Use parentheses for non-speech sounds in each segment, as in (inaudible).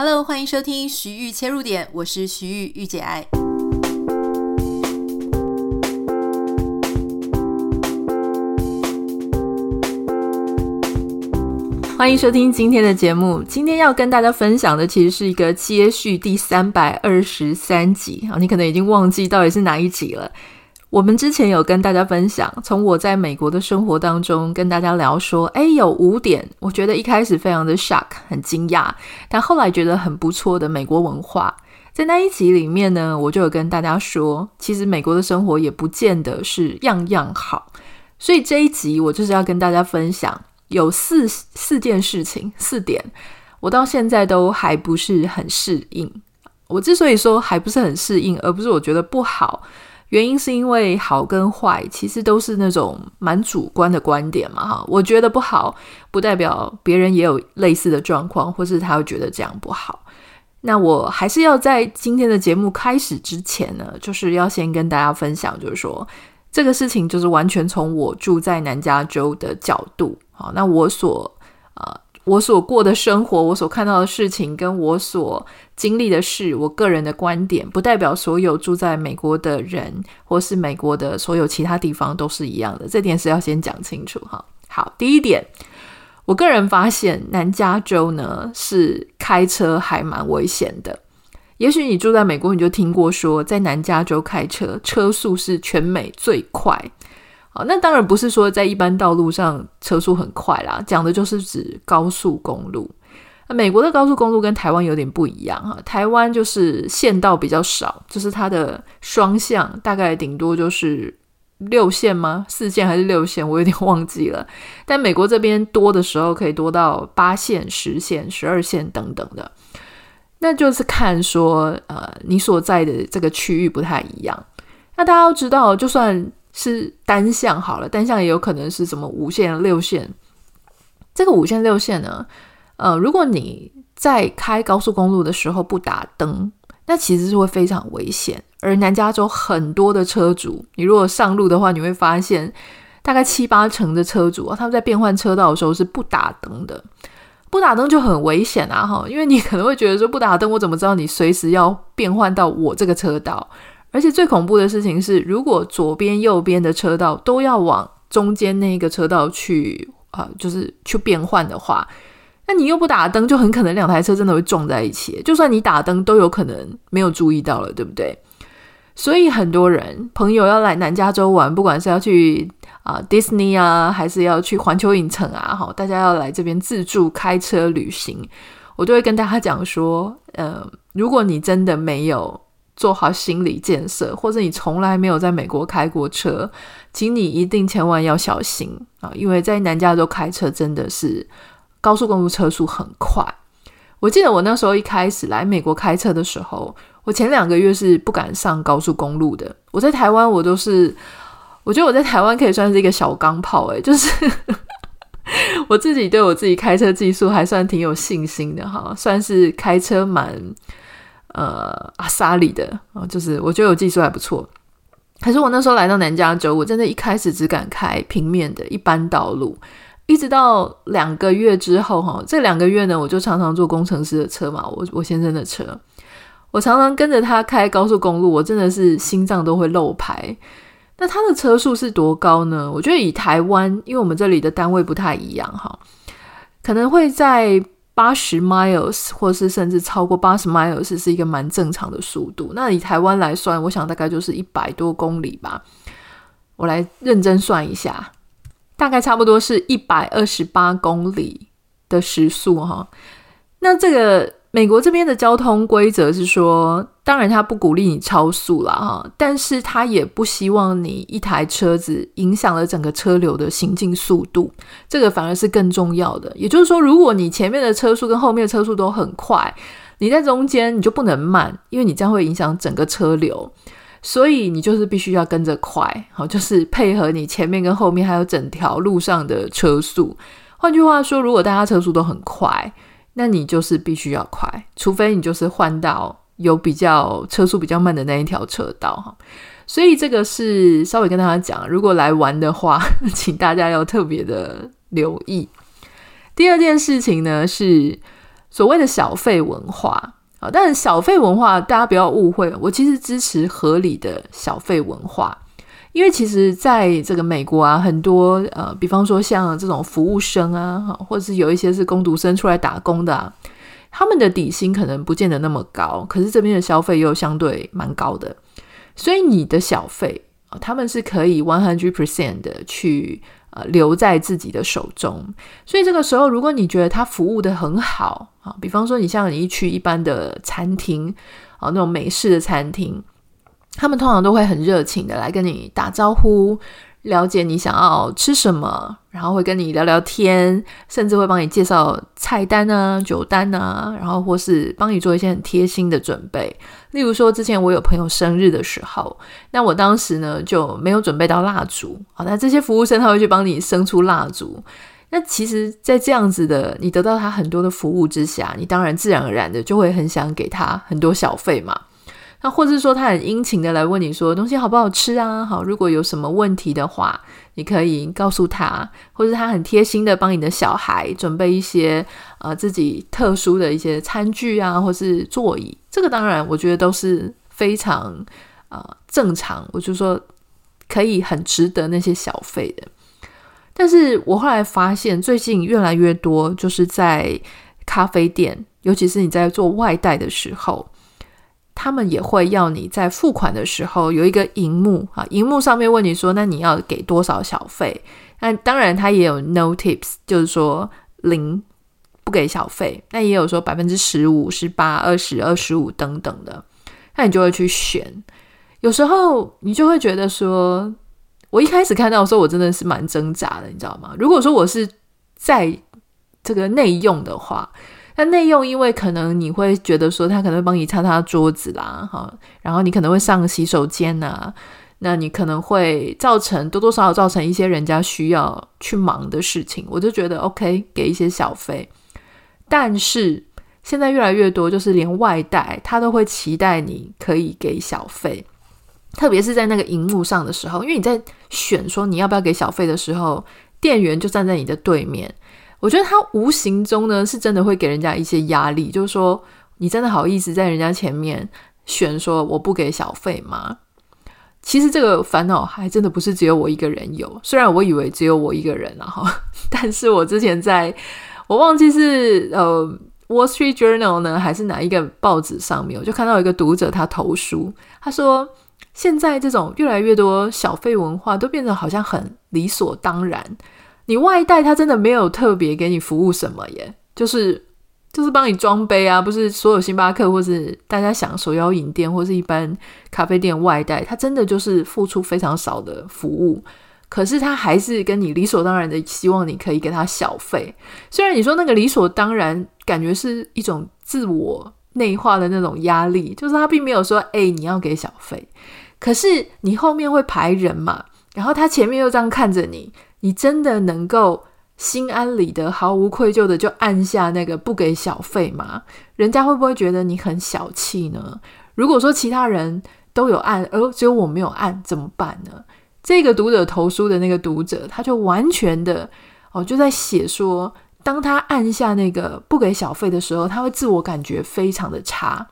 Hello，欢迎收听徐玉切入点，我是徐玉玉姐爱。欢迎收听今天的节目。今天要跟大家分享的，其实是一个接续第三百二十三集啊，你可能已经忘记到底是哪一集了。我们之前有跟大家分享，从我在美国的生活当中跟大家聊说，哎，有五点，我觉得一开始非常的 shock，很惊讶，但后来觉得很不错的美国文化。在那一集里面呢，我就有跟大家说，其实美国的生活也不见得是样样好。所以这一集我就是要跟大家分享，有四四件事情，四点，我到现在都还不是很适应。我之所以说还不是很适应，而不是我觉得不好。原因是因为好跟坏其实都是那种蛮主观的观点嘛，哈，我觉得不好，不代表别人也有类似的状况，或是他会觉得这样不好。那我还是要在今天的节目开始之前呢，就是要先跟大家分享，就是说这个事情就是完全从我住在南加州的角度，好，那我所呃。我所过的生活，我所看到的事情，跟我所经历的事，我个人的观点，不代表所有住在美国的人，或是美国的所有其他地方都是一样的。这点是要先讲清楚哈。好，第一点，我个人发现南加州呢是开车还蛮危险的。也许你住在美国，你就听过说，在南加州开车车速是全美最快。那当然不是说在一般道路上车速很快啦，讲的就是指高速公路。美国的高速公路跟台湾有点不一样哈，台湾就是线道比较少，就是它的双向大概顶多就是六线吗？四线还是六线？我有点忘记了。但美国这边多的时候可以多到八线、十线、十二线等等的，那就是看说呃你所在的这个区域不太一样。那大家都知道，就算是单向好了，单向也有可能是什么五线、六线。这个五线、六线呢，呃，如果你在开高速公路的时候不打灯，那其实是会非常危险。而南加州很多的车主，你如果上路的话，你会发现大概七八成的车主啊，他们在变换车道的时候是不打灯的。不打灯就很危险啊，哈，因为你可能会觉得说不打灯，我怎么知道你随时要变换到我这个车道？而且最恐怖的事情是，如果左边、右边的车道都要往中间那个车道去啊、就是去变换的话，那你又不打灯，就很可能两台车真的会撞在一起。就算你打灯，都有可能没有注意到了，对不对？所以很多人朋友要来南加州玩，不管是要去啊、呃、迪士尼啊，还是要去环球影城啊，好，大家要来这边自助开车旅行，我都会跟大家讲说，呃，如果你真的没有。做好心理建设，或者你从来没有在美国开过车，请你一定千万要小心啊！因为在南加州开车真的是高速公路车速很快。我记得我那时候一开始来美国开车的时候，我前两个月是不敢上高速公路的。我在台湾，我都是，我觉得我在台湾可以算是一个小钢炮，诶，就是 (laughs) 我自己对我自己开车技术还算挺有信心的哈，算是开车蛮。呃，阿萨里的啊，就是我觉得我技术还不错。可是我那时候来到南加州，我真的一开始只敢开平面的一般道路，一直到两个月之后，哈，这两个月呢，我就常常坐工程师的车嘛，我我先生的车，我常常跟着他开高速公路，我真的是心脏都会漏拍。那他的车速是多高呢？我觉得以台湾，因为我们这里的单位不太一样，哈，可能会在。八十 miles，或是甚至超过八十 miles 是一个蛮正常的速度。那以台湾来算，我想大概就是一百多公里吧。我来认真算一下，大概差不多是一百二十八公里的时速哈。那这个。美国这边的交通规则是说，当然他不鼓励你超速啦，哈，但是他也不希望你一台车子影响了整个车流的行进速度，这个反而是更重要的。也就是说，如果你前面的车速跟后面的车速都很快，你在中间你就不能慢，因为你这样会影响整个车流，所以你就是必须要跟着快，好，就是配合你前面跟后面还有整条路上的车速。换句话说，如果大家车速都很快，那你就是必须要快，除非你就是换到有比较车速比较慢的那一条车道哈。所以这个是稍微跟大家讲，如果来玩的话，(laughs) 请大家要特别的留意。第二件事情呢是，所谓的小费文化啊。但是小费文化大家不要误会，我其实支持合理的小费文化，因为其实在这个美国啊，很多呃，比方说像这种服务生啊，或者是有一些是工读生出来打工的啊，他们的底薪可能不见得那么高，可是这边的消费又相对蛮高的，所以你的小费啊，他们是可以 one hundred percent 的去。呃，留在自己的手中，所以这个时候，如果你觉得他服务得很好啊，比方说你像你一去一般的餐厅啊，那种美式的餐厅，他们通常都会很热情的来跟你打招呼。了解你想要吃什么，然后会跟你聊聊天，甚至会帮你介绍菜单啊、酒单啊，然后或是帮你做一些很贴心的准备。例如说，之前我有朋友生日的时候，那我当时呢就没有准备到蜡烛，好，那这些服务生他会去帮你生出蜡烛。那其实，在这样子的你得到他很多的服务之下，你当然自然而然的就会很想给他很多小费嘛。那或者是说他很殷勤的来问你说东西好不好吃啊？好，如果有什么问题的话，你可以告诉他，或者他很贴心的帮你的小孩准备一些呃自己特殊的一些餐具啊，或是座椅。这个当然我觉得都是非常呃正常，我就说可以很值得那些小费的。但是我后来发现，最近越来越多就是在咖啡店，尤其是你在做外带的时候。他们也会要你在付款的时候有一个荧幕啊，荧幕上面问你说，那你要给多少小费？那当然，他也有 no tips，就是说零不给小费。那也有说百分之十五、十八、二十、二十五等等的。那你就会去选。有时候你就会觉得说，我一开始看到的时候，我真的是蛮挣扎的，你知道吗？如果说我是在这个内用的话。那内用，因为可能你会觉得说他可能会帮你擦擦桌子啦，哈，然后你可能会上洗手间呐，那你可能会造成多多少少造成一些人家需要去忙的事情，我就觉得 OK，给一些小费。但是现在越来越多，就是连外带他都会期待你可以给小费，特别是在那个荧幕上的时候，因为你在选说你要不要给小费的时候，店员就站在你的对面。我觉得他无形中呢，是真的会给人家一些压力，就是说，你真的好意思在人家前面选说我不给小费吗？其实这个烦恼还真的不是只有我一个人有，虽然我以为只有我一个人啊哈，但是我之前在我忘记是呃《Wall Street Journal》呢，还是哪一个报纸上面，我就看到一个读者他投书，他说现在这种越来越多小费文化都变得好像很理所当然。你外带他真的没有特别给你服务什么耶，就是就是帮你装杯啊，不是所有星巴克或是大家想手摇饮店或是一般咖啡店外带，他真的就是付出非常少的服务，可是他还是跟你理所当然的希望你可以给他小费。虽然你说那个理所当然，感觉是一种自我内化的那种压力，就是他并没有说哎你要给小费，可是你后面会排人嘛，然后他前面又这样看着你。你真的能够心安理得、毫无愧疚的就按下那个不给小费吗？人家会不会觉得你很小气呢？如果说其他人都有按，而只有我没有按，怎么办呢？这个读者投书的那个读者，他就完全的哦，就在写说，当他按下那个不给小费的时候，他会自我感觉非常的差。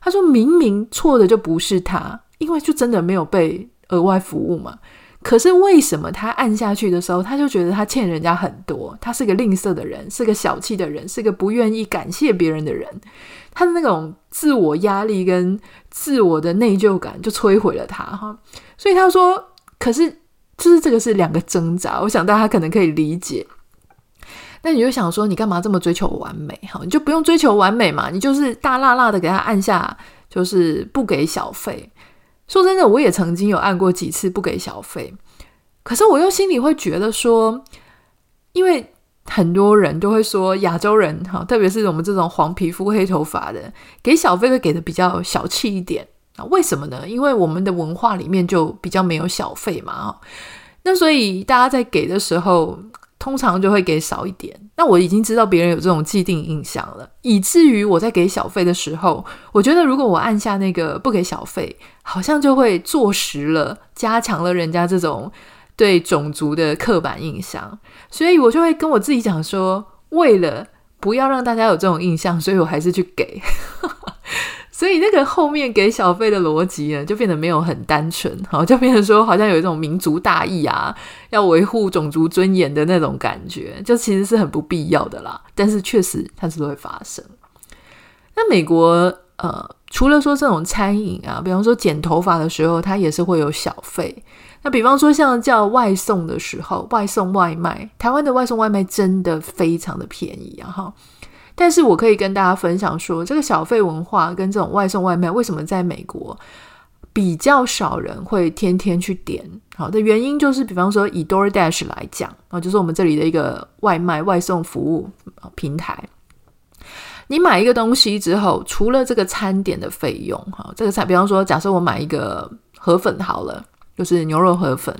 他说明明错的就不是他，因为就真的没有被额外服务嘛。可是为什么他按下去的时候，他就觉得他欠人家很多？他是个吝啬的人，是个小气的人，是个不愿意感谢别人的人。他的那种自我压力跟自我的内疚感就摧毁了他哈。所以他说：“可是就是这个是两个挣扎，我想大家可能可以理解。那你就想说，你干嘛这么追求完美？哈，你就不用追求完美嘛，你就是大辣辣的给他按下，就是不给小费。”说真的，我也曾经有按过几次不给小费，可是我又心里会觉得说，因为很多人都会说亚洲人哈，特别是我们这种黄皮肤黑头发的，给小费会给的比较小气一点啊？为什么呢？因为我们的文化里面就比较没有小费嘛，那所以大家在给的时候。通常就会给少一点，那我已经知道别人有这种既定印象了，以至于我在给小费的时候，我觉得如果我按下那个不给小费，好像就会坐实了，加强了人家这种对种族的刻板印象，所以我就会跟我自己讲说，为了不要让大家有这种印象，所以我还是去给。所以那个后面给小费的逻辑呢，就变得没有很单纯，好，就变成说好像有一种民族大义啊，(laughs) 要维护种族尊严的那种感觉，就其实是很不必要的啦。但是确实它是会发生。那美国呃，除了说这种餐饮啊，比方说剪头发的时候，它也是会有小费。那比方说像叫外送的时候，外送外卖，台湾的外送外卖真的非常的便宜啊，哈。但是我可以跟大家分享说，这个小费文化跟这种外送外卖为什么在美国比较少人会天天去点？好的原因就是，比方说以 DoorDash 来讲啊，就是我们这里的一个外卖外送服务平台。你买一个东西之后，除了这个餐点的费用，哈，这个餐，比方说，假设我买一个河粉好了，就是牛肉河粉，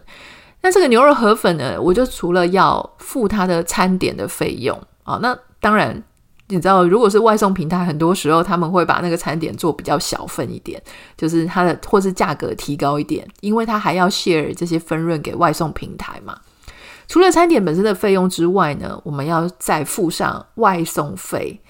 那这个牛肉河粉呢，我就除了要付它的餐点的费用啊，那当然。你知道，如果是外送平台，很多时候他们会把那个餐点做比较小份一点，就是它的或是价格提高一点，因为它还要 share 这些分润给外送平台嘛。除了餐点本身的费用之外呢，我们要再付上外送费。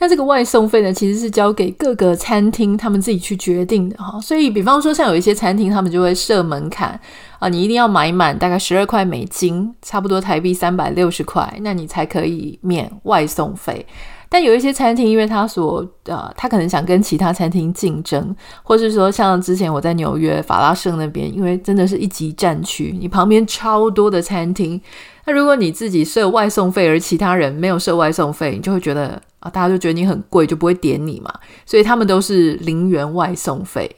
那这个外送费呢，其实是交给各个餐厅他们自己去决定的哈。所以，比方说像有一些餐厅，他们就会设门槛啊，你一定要买满大概十二块美金，差不多台币三百六十块，那你才可以免外送费。但有一些餐厅，因为他所呃，他可能想跟其他餐厅竞争，或是说像之前我在纽约法拉盛那边，因为真的是一级战区，你旁边超多的餐厅。那如果你自己设外送费，而其他人没有设外送费，你就会觉得啊，大家就觉得你很贵，就不会点你嘛。所以他们都是零元外送费。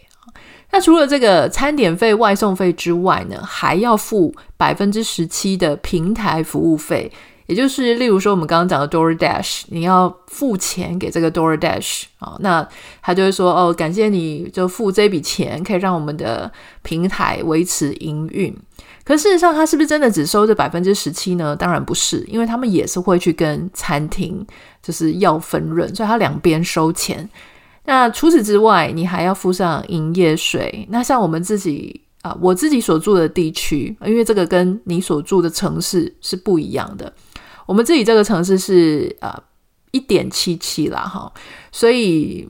那除了这个餐点费、外送费之外呢，还要付百分之十七的平台服务费。也就是，例如说，我们刚刚讲的 DoorDash，你要付钱给这个 DoorDash 啊，那他就会说，哦，感谢你就付这笔钱，可以让我们的平台维持营运。可事实上，他是不是真的只收这百分之十七呢？当然不是，因为他们也是会去跟餐厅就是要分润，所以他两边收钱。那除此之外，你还要付上营业税。那像我们自己啊，我自己所住的地区，因为这个跟你所住的城市是不一样的。我们自己这个城市是呃一点七七啦哈，所以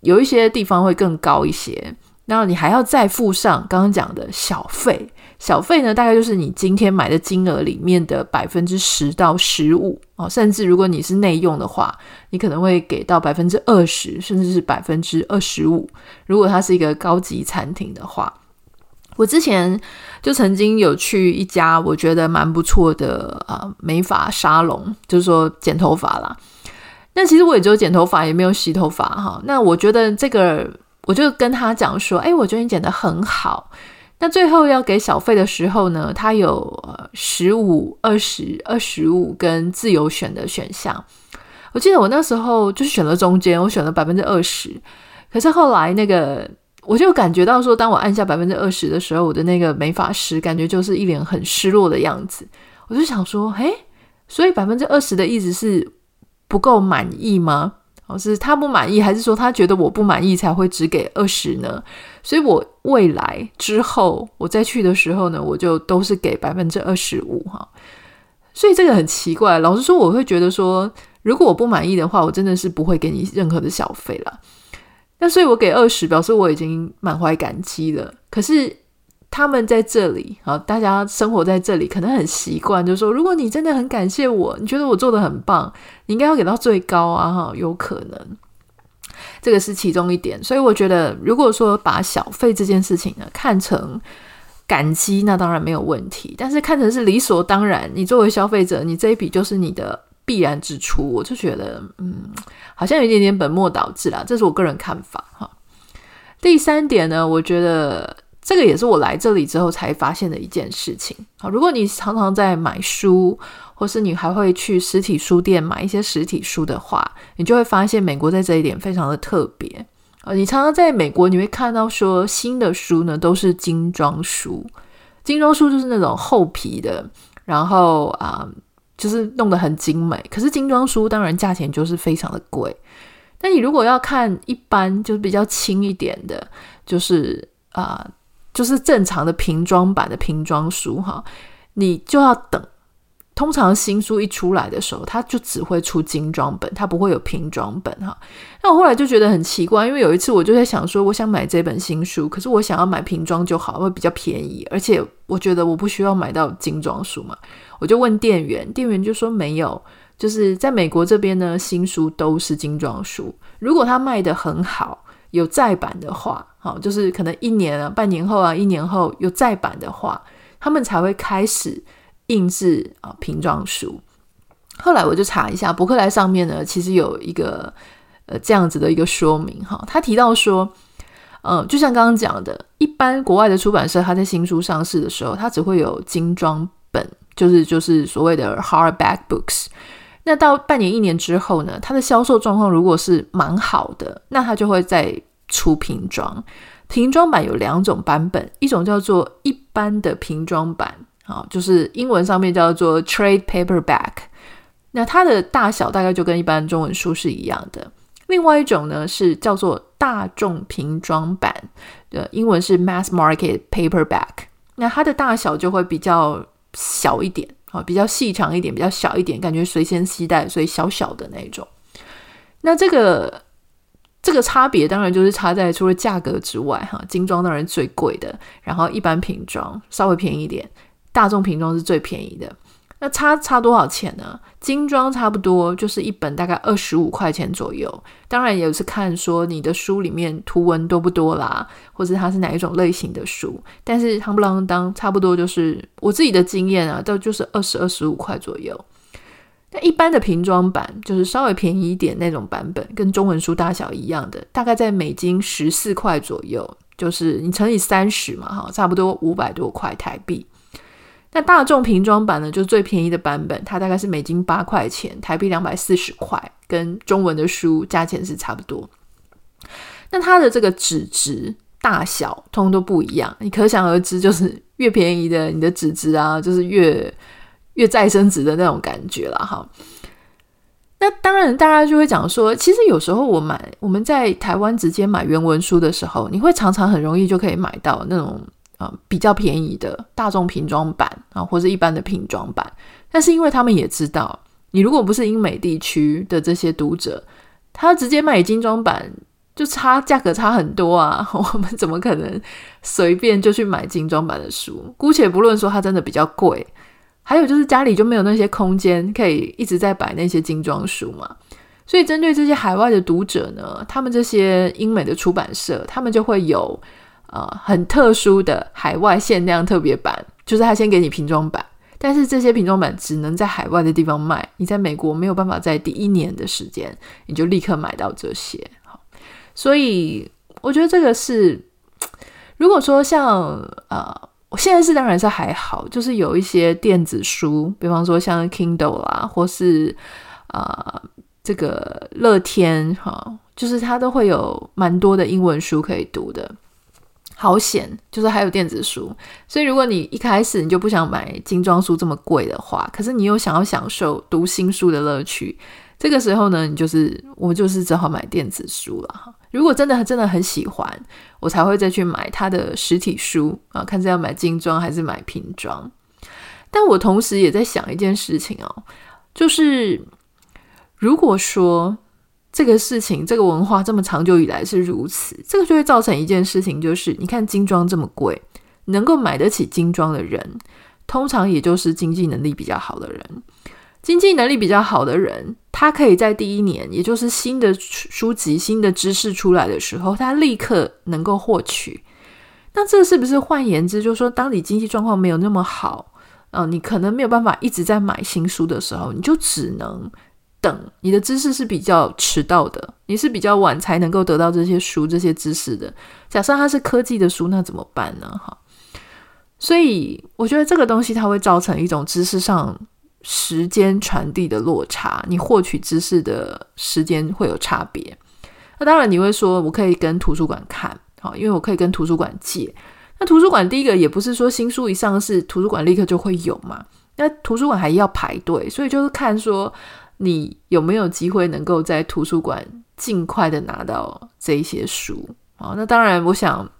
有一些地方会更高一些。然后你还要再付上刚刚讲的小费，小费呢大概就是你今天买的金额里面的百分之十到十五哦，甚至如果你是内用的话，你可能会给到百分之二十，甚至是百分之二十五。如果它是一个高级餐厅的话。我之前就曾经有去一家我觉得蛮不错的啊美发沙龙，就是说剪头发啦。那其实我也只有剪头发，也没有洗头发哈。那我觉得这个，我就跟他讲说，哎，我觉得你剪得很好。那最后要给小费的时候呢，他有十五、二十、二十五跟自由选的选项。我记得我那时候就选了中间，我选了百分之二十。可是后来那个。我就感觉到说，当我按下百分之二十的时候，我的那个美发师感觉就是一脸很失落的样子。我就想说，诶，所以百分之二十的意思是不够满意吗？哦，是他不满意，还是说他觉得我不满意才会只给二十呢？所以我未来之后我再去的时候呢，我就都是给百分之二十五哈。所以这个很奇怪，老实说，我会觉得说，如果我不满意的话，我真的是不会给你任何的小费了。那所以，我给二十，表示我已经满怀感激了。可是他们在这里啊，大家生活在这里，可能很习惯，就是说，如果你真的很感谢我，你觉得我做的很棒，你应该要给到最高啊，哈，有可能，这个是其中一点。所以我觉得，如果说把小费这件事情呢看成感激，那当然没有问题；但是看成是理所当然，你作为消费者，你这一笔就是你的。必然支出，我就觉得，嗯，好像有一点点本末倒置啦，这是我个人看法哈。第三点呢，我觉得这个也是我来这里之后才发现的一件事情。好，如果你常常在买书，或是你还会去实体书店买一些实体书的话，你就会发现美国在这一点非常的特别啊。你常常在美国，你会看到说新的书呢都是精装书，精装书就是那种厚皮的，然后啊。就是弄得很精美，可是精装书当然价钱就是非常的贵。但你如果要看一般就是比较轻一点的，就是啊、就是正常的平装版的平装书哈，你就要等，通常新书一出来的时候，它就只会出精装本，它不会有平装本哈。那我后来就觉得很奇怪，因为有一次我就在想说，我想买这本新书，可是我想要买平装就好，会比较便宜，而且我觉得我不需要买到精装书嘛。我就问店员，店员就说没有，就是在美国这边呢，新书都是精装书。如果它卖得很好，有再版的话，好，就是可能一年啊、半年后啊、一年后有再版的话，他们才会开始。印制啊，平装书。后来我就查一下，博客来上面呢，其实有一个呃这样子的一个说明哈。他提到说，嗯，就像刚刚讲的，一般国外的出版社，他在新书上市的时候，他只会有精装本，就是就是所谓的 hardback books。那到半年、一年之后呢，它的销售状况如果是蛮好的，那他就会再出平装。平装版有两种版本，一种叫做一般的平装版。啊，就是英文上面叫做 trade paperback，那它的大小大概就跟一般中文书是一样的。另外一种呢是叫做大众平装版，的英文是 mass market paperback，那它的大小就会比较小一点啊，比较细长一点，比较小一点，感觉随身携带，所以小小的那一种。那这个这个差别当然就是差在除了价格之外，哈，精装当然最贵的，然后一般平装稍微便宜一点。大众平装是最便宜的，那差差多少钱呢？精装差不多就是一本大概二十五块钱左右，当然也是看说你的书里面图文多不多啦，或者它是哪一种类型的书。但是夯不啷当差不多就是我自己的经验啊，都就是二十二十五块左右。那一般的平装版就是稍微便宜一点那种版本，跟中文书大小一样的，大概在美金十四块左右，就是你乘以三十嘛，哈，差不多五百多块台币。那大众平装版呢，就是最便宜的版本，它大概是美金八块钱，台币两百四十块，跟中文的书价钱是差不多。那它的这个纸质大小通通都不一样，你可想而知，就是越便宜的，你的纸质啊，就是越越再生纸的那种感觉了哈。那当然，大家就会讲说，其实有时候我买我们在台湾直接买原文书的时候，你会常常很容易就可以买到那种。啊，比较便宜的大众平装版啊，或者一般的平装版，但是因为他们也知道，你如果不是英美地区的这些读者，他直接买精装版就差价格差很多啊，(laughs) 我们怎么可能随便就去买精装版的书？姑且不论说它真的比较贵，还有就是家里就没有那些空间可以一直在摆那些精装书嘛，所以针对这些海外的读者呢，他们这些英美的出版社，他们就会有。呃，很特殊的海外限量特别版，就是他先给你瓶装版，但是这些瓶装版只能在海外的地方卖，你在美国没有办法在第一年的时间你就立刻买到这些。好，所以我觉得这个是，如果说像呃，我现在是当然是还好，就是有一些电子书，比方说像 Kindle 啦，或是啊、呃、这个乐天哈，就是它都会有蛮多的英文书可以读的。好险，就是还有电子书，所以如果你一开始你就不想买精装书这么贵的话，可是你又想要享受读新书的乐趣，这个时候呢，你就是我就是只好买电子书了哈。如果真的真的很喜欢，我才会再去买它的实体书啊，看是要买精装还是买平装。但我同时也在想一件事情哦，就是如果说。这个事情，这个文化这么长久以来是如此，这个就会造成一件事情，就是你看精装这么贵，能够买得起精装的人，通常也就是经济能力比较好的人。经济能力比较好的人，他可以在第一年，也就是新的书籍、新的知识出来的时候，他立刻能够获取。那这是不是换言之，就是说，当你经济状况没有那么好，呃，你可能没有办法一直在买新书的时候，你就只能。等你的知识是比较迟到的，你是比较晚才能够得到这些书、这些知识的。假设它是科技的书，那怎么办呢？哈，所以我觉得这个东西它会造成一种知识上时间传递的落差，你获取知识的时间会有差别。那当然你会说，我可以跟图书馆看，好，因为我可以跟图书馆借。那图书馆第一个也不是说新书一上市，图书馆立刻就会有嘛。那图书馆还要排队，所以就是看说。你有没有机会能够在图书馆尽快的拿到这一些书？啊，那当然，我想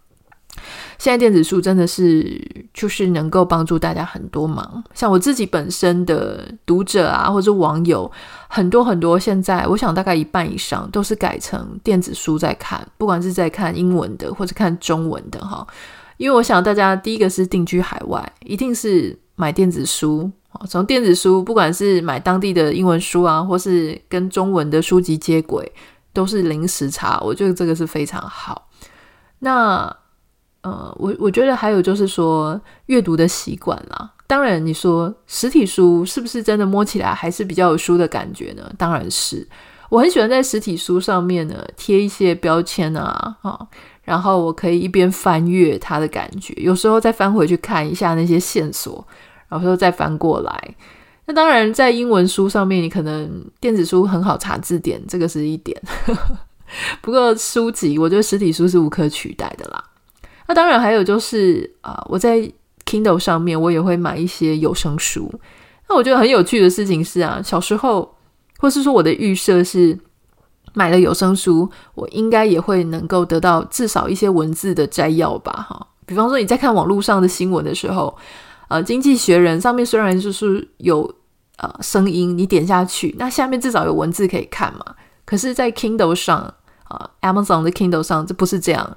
现在电子书真的是就是能够帮助大家很多忙，像我自己本身的读者啊，或者网友很多很多，现在我想大概一半以上都是改成电子书在看，不管是在看英文的或者看中文的哈。因为我想大家第一个是定居海外，一定是买电子书，从电子书不管是买当地的英文书啊，或是跟中文的书籍接轨，都是零时差，我觉得这个是非常好。那。呃，我我觉得还有就是说阅读的习惯啦。当然，你说实体书是不是真的摸起来还是比较有书的感觉呢？当然是。我很喜欢在实体书上面呢贴一些标签啊，啊，然后我可以一边翻阅它的感觉，有时候再翻回去看一下那些线索，然后说再翻过来。那当然，在英文书上面，你可能电子书很好查字典，这个是一点。(laughs) 不过书籍，我觉得实体书是无可取代的啦。那当然还有就是啊、我在 Kindle 上面我也会买一些有声书。那我觉得很有趣的事情是啊，小时候或是说我的预设是买了有声书，我应该也会能够得到至少一些文字的摘要吧？哈，比方说你在看网络上的新闻的时候，呃，《经济学人》上面虽然就是有呃声音，你点下去，那下面至少有文字可以看嘛。可是，在 Kindle 上啊、，Amazon 的 Kindle 上，这不是这样。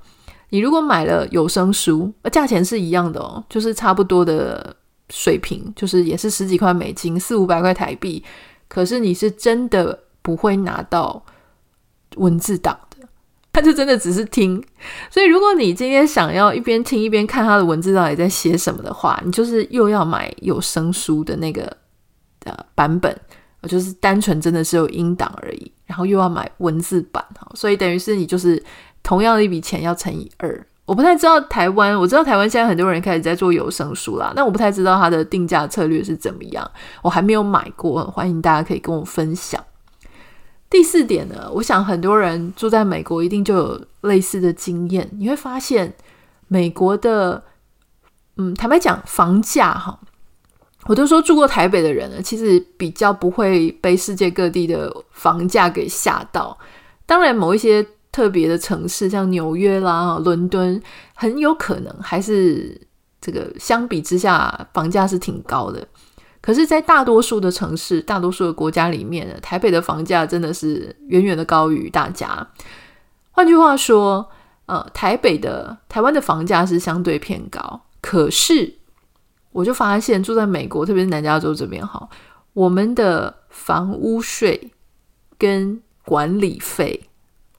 你如果买了有声书，价钱是一样的哦，就是差不多的水平，就是也是十几块美金，四五百块台币。可是你是真的不会拿到文字档他，就真的只是听。所以如果你今天想要一边听一边看他的文字到底在写什么的话，你就是又要买有声书的那个呃版本，就是单纯真的是有音档而已，然后又要买文字版哈，所以等于是你就是。同样的一笔钱要乘以二，我不太知道台湾，我知道台湾现在很多人开始在做有声书啦，但我不太知道它的定价策略是怎么样，我还没有买过，欢迎大家可以跟我分享。第四点呢，我想很多人住在美国一定就有类似的经验，你会发现美国的，嗯，坦白讲房价哈，我都说住过台北的人呢，其实比较不会被世界各地的房价给吓到，当然某一些。特别的城市，像纽约啦、伦敦，很有可能还是这个相比之下房价是挺高的。可是，在大多数的城市、大多数的国家里面呢，台北的房价真的是远远的高于大家。换句话说，呃，台北的台湾的房价是相对偏高。可是，我就发现住在美国，特别是南加州这边，哈，我们的房屋税跟管理费。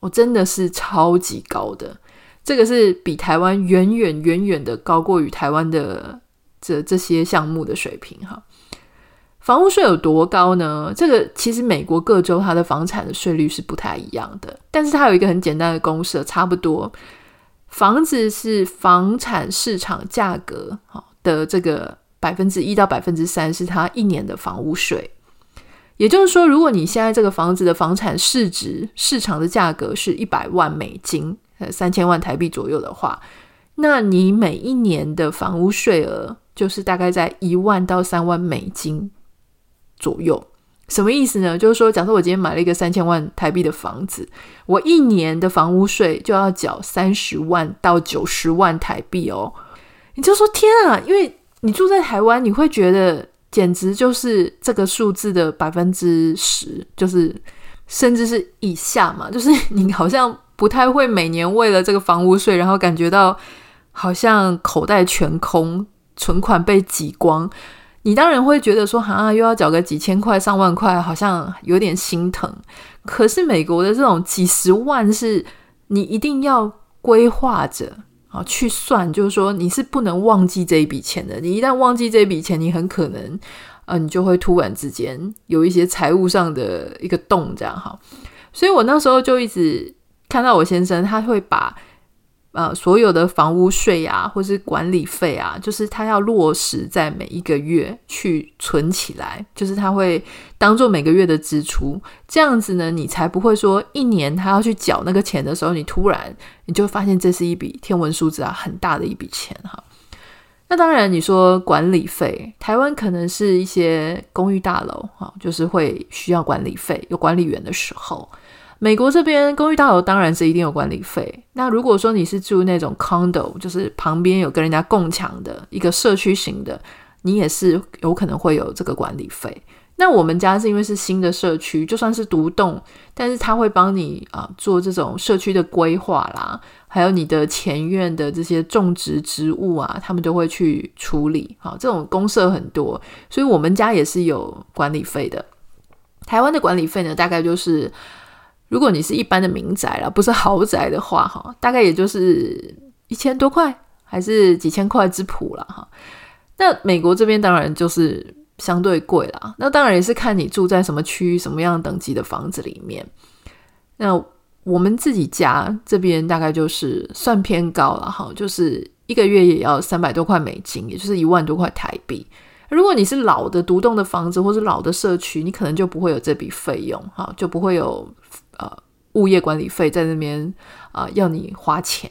我真的是超级高的，这个是比台湾远远远远的高过于台湾的这这些项目的水平哈。房屋税有多高呢？这个其实美国各州它的房产的税率是不太一样的，但是它有一个很简单的公式，差不多房子是房产市场价格的这个百分之一到百分之三是它一年的房屋税。也就是说，如果你现在这个房子的房产市值市场的价格是一百万美金，呃，三千万台币左右的话，那你每一年的房屋税额就是大概在一万到三万美金左右。什么意思呢？就是说，假设我今天买了一个三千万台币的房子，我一年的房屋税就要缴三十万到九十万台币哦。你就说天啊，因为你住在台湾，你会觉得。简直就是这个数字的百分之十，就是甚至是以下嘛，就是你好像不太会每年为了这个房屋税，然后感觉到好像口袋全空，存款被挤光。你当然会觉得说，啊，又要缴个几千块、上万块，好像有点心疼。可是美国的这种几十万，是你一定要规划着。啊，去算就是说你是不能忘记这一笔钱的。你一旦忘记这笔钱，你很可能，呃，你就会突然之间有一些财务上的一个洞，这样哈。所以我那时候就一直看到我先生，他会把。呃，所有的房屋税啊，或是管理费啊，就是他要落实在每一个月去存起来，就是他会当做每个月的支出，这样子呢，你才不会说一年他要去缴那个钱的时候，你突然你就发现这是一笔天文数字啊，很大的一笔钱哈。那当然，你说管理费，台湾可能是一些公寓大楼哈，就是会需要管理费，有管理员的时候。美国这边公寓大楼当然是一定有管理费。那如果说你是住那种 condo，就是旁边有跟人家共抢的一个社区型的，你也是有可能会有这个管理费。那我们家是因为是新的社区，就算是独栋，但是他会帮你啊做这种社区的规划啦，还有你的前院的这些种植植物啊，他们都会去处理。好，这种公社很多，所以我们家也是有管理费的。台湾的管理费呢，大概就是如果你是一般的民宅啦，不是豪宅的话，哈，大概也就是一千多块，还是几千块之谱了哈。那美国这边当然就是。相对贵啦，那当然也是看你住在什么区域、什么样等级的房子里面。那我们自己家这边大概就是算偏高了哈，就是一个月也要三百多块美金，也就是一万多块台币。如果你是老的独栋的房子或是老的社区，你可能就不会有这笔费用哈，就不会有呃物业管理费在那边啊、要你花钱。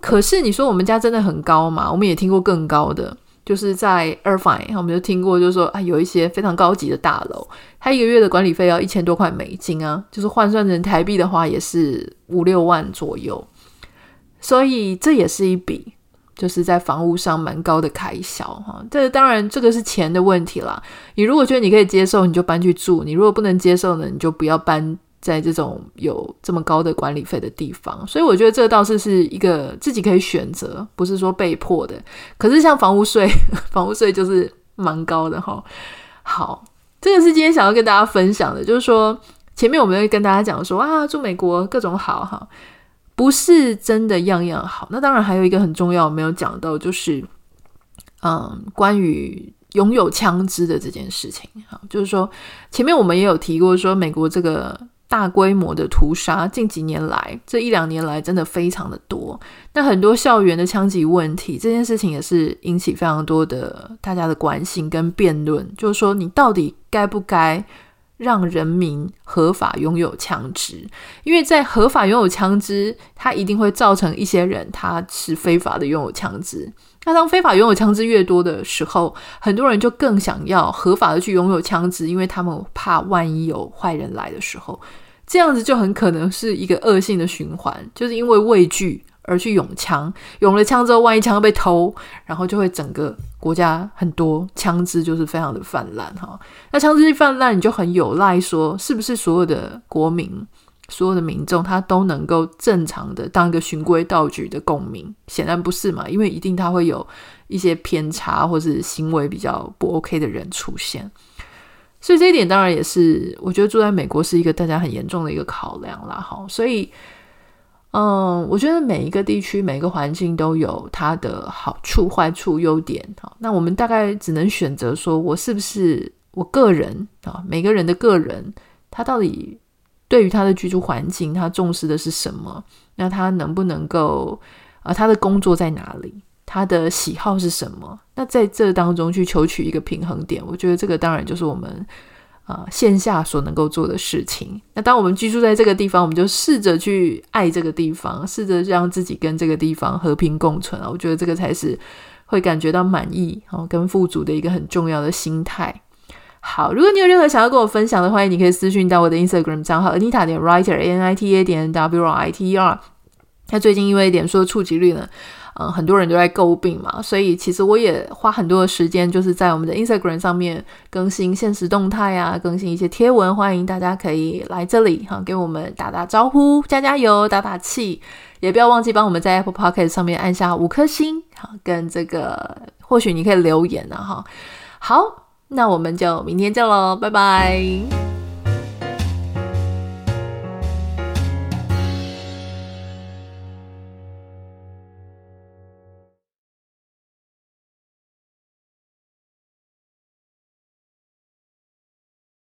可是你说我们家真的很高吗？我们也听过更高的。就是在 Irvine，我们就听过，就是说啊，有一些非常高级的大楼，它一个月的管理费要一千多块美金啊，就是换算成台币的话，也是五六万左右。所以这也是一笔就是在房屋上蛮高的开销哈。这当然这个是钱的问题啦。你如果觉得你可以接受，你就搬去住；你如果不能接受呢，你就不要搬。在这种有这么高的管理费的地方，所以我觉得这倒是是一个自己可以选择，不是说被迫的。可是像房屋税，(laughs) 房屋税就是蛮高的哈。好，这个是今天想要跟大家分享的，就是说前面我们会跟大家讲说啊，住美国各种好哈，不是真的样样好。那当然还有一个很重要没有讲到，就是嗯，关于拥有枪支的这件事情哈，就是说前面我们也有提过，说美国这个。大规模的屠杀，近几年来，这一两年来真的非常的多。那很多校园的枪击问题，这件事情也是引起非常多的大家的关心跟辩论。就是说，你到底该不该让人民合法拥有枪支？因为在合法拥有枪支，它一定会造成一些人他是非法的拥有枪支。那当非法拥有枪支越多的时候，很多人就更想要合法的去拥有枪支，因为他们怕万一有坏人来的时候。这样子就很可能是一个恶性的循环，就是因为畏惧而去拥枪，拥了枪之后，万一枪被偷，然后就会整个国家很多枪支就是非常的泛滥哈。那枪支一泛滥，你就很有赖说，是不是所有的国民、所有的民众他都能够正常的当一个循规蹈矩的公民？显然不是嘛，因为一定他会有一些偏差或是行为比较不 OK 的人出现。所以这一点当然也是，我觉得住在美国是一个大家很严重的一个考量啦。哈，所以，嗯，我觉得每一个地区、每一个环境都有它的好处、坏处、优点。哈，那我们大概只能选择说，我是不是我个人啊？每个人的个人，他到底对于他的居住环境，他重视的是什么？那他能不能够啊？他的工作在哪里？他的喜好是什么？那在这当中去求取一个平衡点，我觉得这个当然就是我们啊、线下所能够做的事情。那当我们居住在这个地方，我们就试着去爱这个地方，试着让自己跟这个地方和平共存啊。我觉得这个才是会感觉到满意哦跟富足的一个很重要的心态。好，如果你有任何想要跟我分享的，欢迎你可以私讯到我的 Instagram 账号 Anita 点 Writer A N I T A 点 W R I T E R。那最近因为脸书的触及率呢，嗯，很多人都在诟病嘛，所以其实我也花很多的时间，就是在我们的 Instagram 上面更新现实动态啊，更新一些贴文，欢迎大家可以来这里哈，给我们打打招呼、加加油、打打气，也不要忘记帮我们在 Apple Podcast 上面按下五颗星，好，跟这个或许你可以留言啊哈。好，那我们就明天见喽，拜拜。